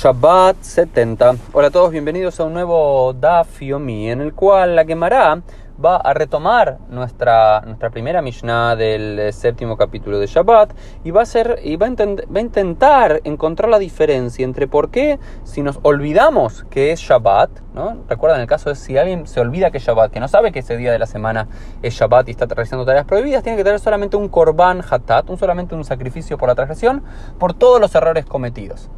Shabbat 70. Hola a todos, bienvenidos a un nuevo Daf Yomi en el cual la Gemara va a retomar nuestra, nuestra primera Mishnah del eh, séptimo capítulo de Shabbat y va a, ser, y va a, intentar encontrar la diferencia entre por qué si nos olvidamos que es Shabbat, ¿no? Recuerden el caso de si alguien se olvida que es Shabbat, que no sabe que ese día de la semana es Shabbat y está realizando tareas prohibidas, tiene que tener solamente un korban hatat, un solamente un sacrificio por la transgresión, por todos los errores cometidos.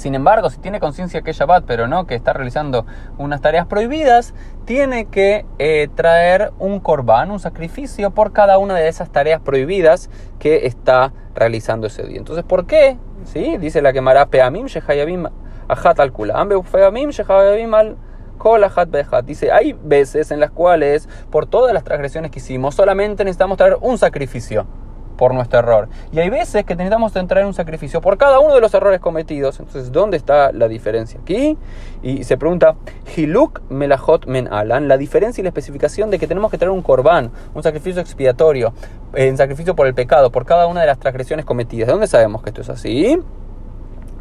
Sin embargo, si tiene conciencia que es Shabbat, pero no que está realizando unas tareas prohibidas, tiene que eh, traer un korban, un sacrificio por cada una de esas tareas prohibidas que está realizando ese día. Entonces, ¿por qué? ¿Sí? Dice la quemará Peamim Shehayabim Ahat al Kulam, Peamim Shehayabim al Dice, hay veces en las cuales, por todas las transgresiones que hicimos, solamente necesitamos traer un sacrificio por nuestro error. Y hay veces que necesitamos entrar en un sacrificio por cada uno de los errores cometidos. Entonces, ¿dónde está la diferencia? Aquí. Y se pregunta, Hiluk melachot men alan, la diferencia y la especificación de que tenemos que traer un corbán, un sacrificio expiatorio, en sacrificio por el pecado, por cada una de las transgresiones cometidas. ¿De dónde sabemos que esto es así?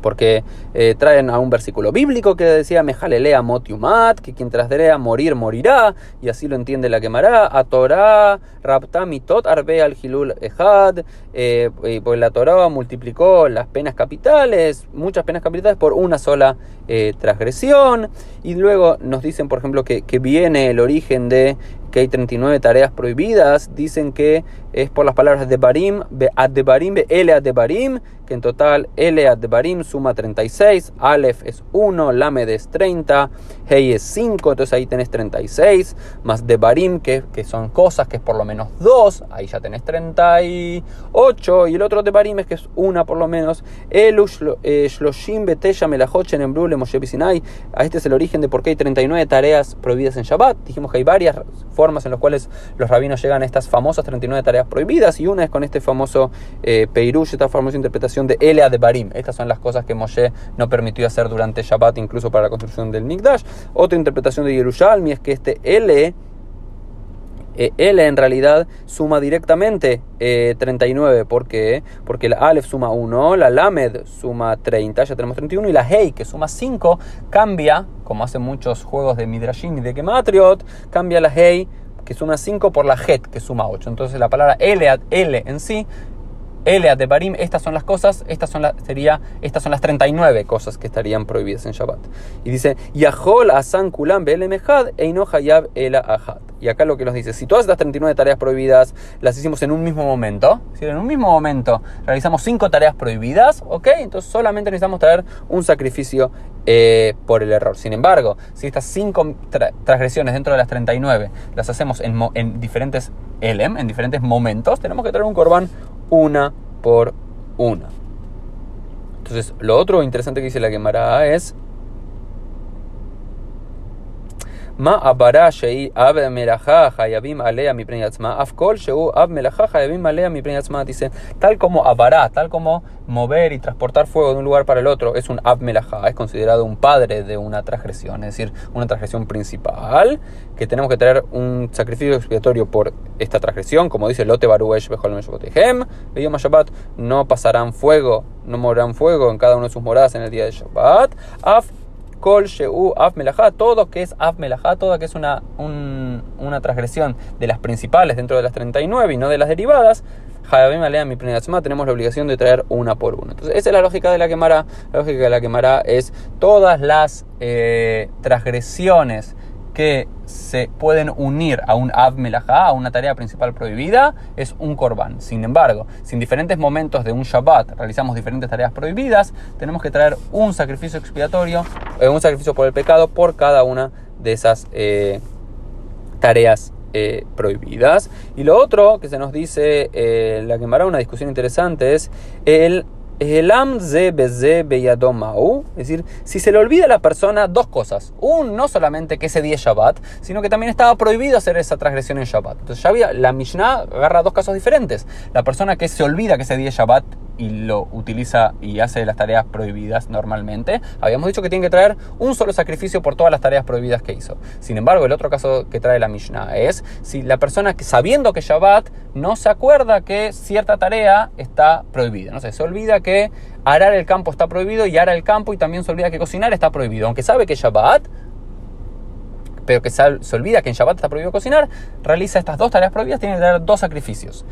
Porque eh, traen a un versículo bíblico que decía Mejalelea motiumat, que quien trasderea morir morirá, y así lo entiende la quemará, a Torah, rapta mitot arbe al hilul ejad, eh, pues la Torah multiplicó las penas capitales, muchas penas capitales por una sola eh, transgresión, y luego nos dicen, por ejemplo, que viene el origen de que hay 39 tareas prohibidas, dicen que es por las palabras de Barim, de Barim, Ele Barim, que en total Ele Barim suma 36, Aleph es 1, Lamed es 30, Hei es 5, entonces ahí tenés 36, más de Barim, que, que son cosas que es por lo menos 2, ahí ya tenés 38, y el otro de Barim es que es una por lo menos, Elu eh, Shloshim Beteya Melachot Brule Moshe Sinai, este es el origen de por qué hay 39 tareas prohibidas en Shabbat, dijimos que hay varias formas en las cuales los rabinos llegan a estas famosas 39 tareas prohibidas y una es con este famoso eh, Peirush, esta famosa interpretación de Elea de Barim. Estas son las cosas que Moshe no permitió hacer durante Shabbat, incluso para la construcción del Mikdash. Otra interpretación de Yerushalmi es que este Ele eh, en realidad suma directamente 39. Eh, ¿Por qué? Porque la Aleph suma 1, la Lamed suma 30, ya tenemos 31, y la Hei, que suma 5, cambia, como hacen muchos juegos de Midrashim y de Gematriot, cambia la Hei que suma 5 por la Het, que suma 8. Entonces la palabra L, L en sí Elea de Barim, estas son las cosas, estas son, sería, estas son las 39 cosas que estarían prohibidas en Shabbat. Y dice, Yahol asan kulam be'elemehad eino hayab ela ahad. Y acá lo que nos dice, si todas estas 39 tareas prohibidas las hicimos en un mismo momento, si en un mismo momento realizamos 5 tareas prohibidas, ¿ok? Entonces solamente necesitamos traer un sacrificio eh, por el error. Sin embargo, si estas 5 transgresiones dentro de las 39 las hacemos en, en diferentes elem, en diferentes momentos, tenemos que traer un corbán una por una. Entonces, lo otro interesante que dice la Gemara es Shei ab melacha hayabim alea mi preñatzma afkol sheu ab melacha hayabim alea mi preñatzma dice tal como abara tal como mover y transportar fuego de un lugar para el otro es un ab melacha. Es considerado un padre de una transgresión es decir una transgresión principal que tenemos que tener un sacrificio expiatorio por esta transgresión. Como dice lote baruesh bechol meshobotehem veio Shabbat no pasarán fuego no morirán fuego en cada una de sus moradas en el día de Shabbat. Af Kol Sheu Af todo que es Af Melajá, todo que es una, una transgresión de las principales dentro de las 39 y no de las derivadas, Hayabim Alea mi tenemos la obligación de traer una por una. Entonces, esa es la lógica de la quemara. La lógica de la quemara es todas las eh, transgresiones que se pueden unir a un Av a una tarea principal prohibida, es un Korban. Sin embargo, si en diferentes momentos de un Shabbat realizamos diferentes tareas prohibidas, tenemos que traer un sacrificio expiatorio, eh, un sacrificio por el pecado por cada una de esas eh, tareas eh, prohibidas. Y lo otro que se nos dice, la que me una discusión interesante, es el Es decir, si se le olvida a la persona dos cosas. Un, no solamente que ese día es Shabbat, sino que también estaba prohibido hacer esa transgresión en Shabbat. Entonces ya había, la Mishnah agarra dos casos diferentes. La persona que se olvida que ese día es Shabbat y lo utiliza y hace las tareas prohibidas normalmente, habíamos dicho que tiene que traer un solo sacrificio por todas las tareas prohibidas que hizo. Sin embargo, el otro caso que trae la Mishnah es si la persona sabiendo que Shabbat no se acuerda que cierta tarea está prohibida. No sé, se olvida que arar el campo está prohibido y ara el campo y también se olvida que cocinar está prohibido. Aunque sabe que Shabbat, pero que se, olvida que en Shabbat está prohibido cocinar, realiza estas dos tareas prohibidas, tiene que dar dos sacrificios.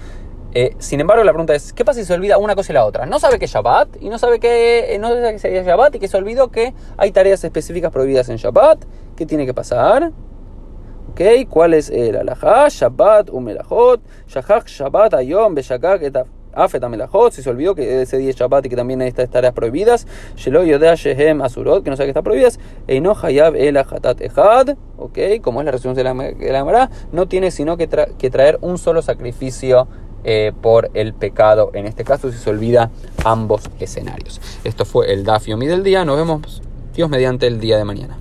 Eh, sin embargo, la pregunta es, ¿qué pasa si se olvida una cosa y la otra? No sabe que es Shabbat y no sabe que, eh, no sabe que sería Shabbat y que se olvidó que hay tareas específicas prohibidas en Shabbat. ¿Qué tiene que pasar? ¿Cuál es el alajá? Shabbat, umelajot, shahak, Shabbat, ayom, beshakak, etaf. Afeta Melajot, si se olvidó que ese día es Shabbat y que también hay estas tareas prohibidas, Shelo Yodea Shehem Asurot, que no sabe que está prohibidas, Eino Hayab El Hatat Ehad, ok, como es la resolución de la, la no tiene sino que traer un solo sacrificio eh, por el pecado, en este caso si se olvida ambos escenarios. Esto fue el Dafiomi del día, nos vemos Dios mediante el día de mañana.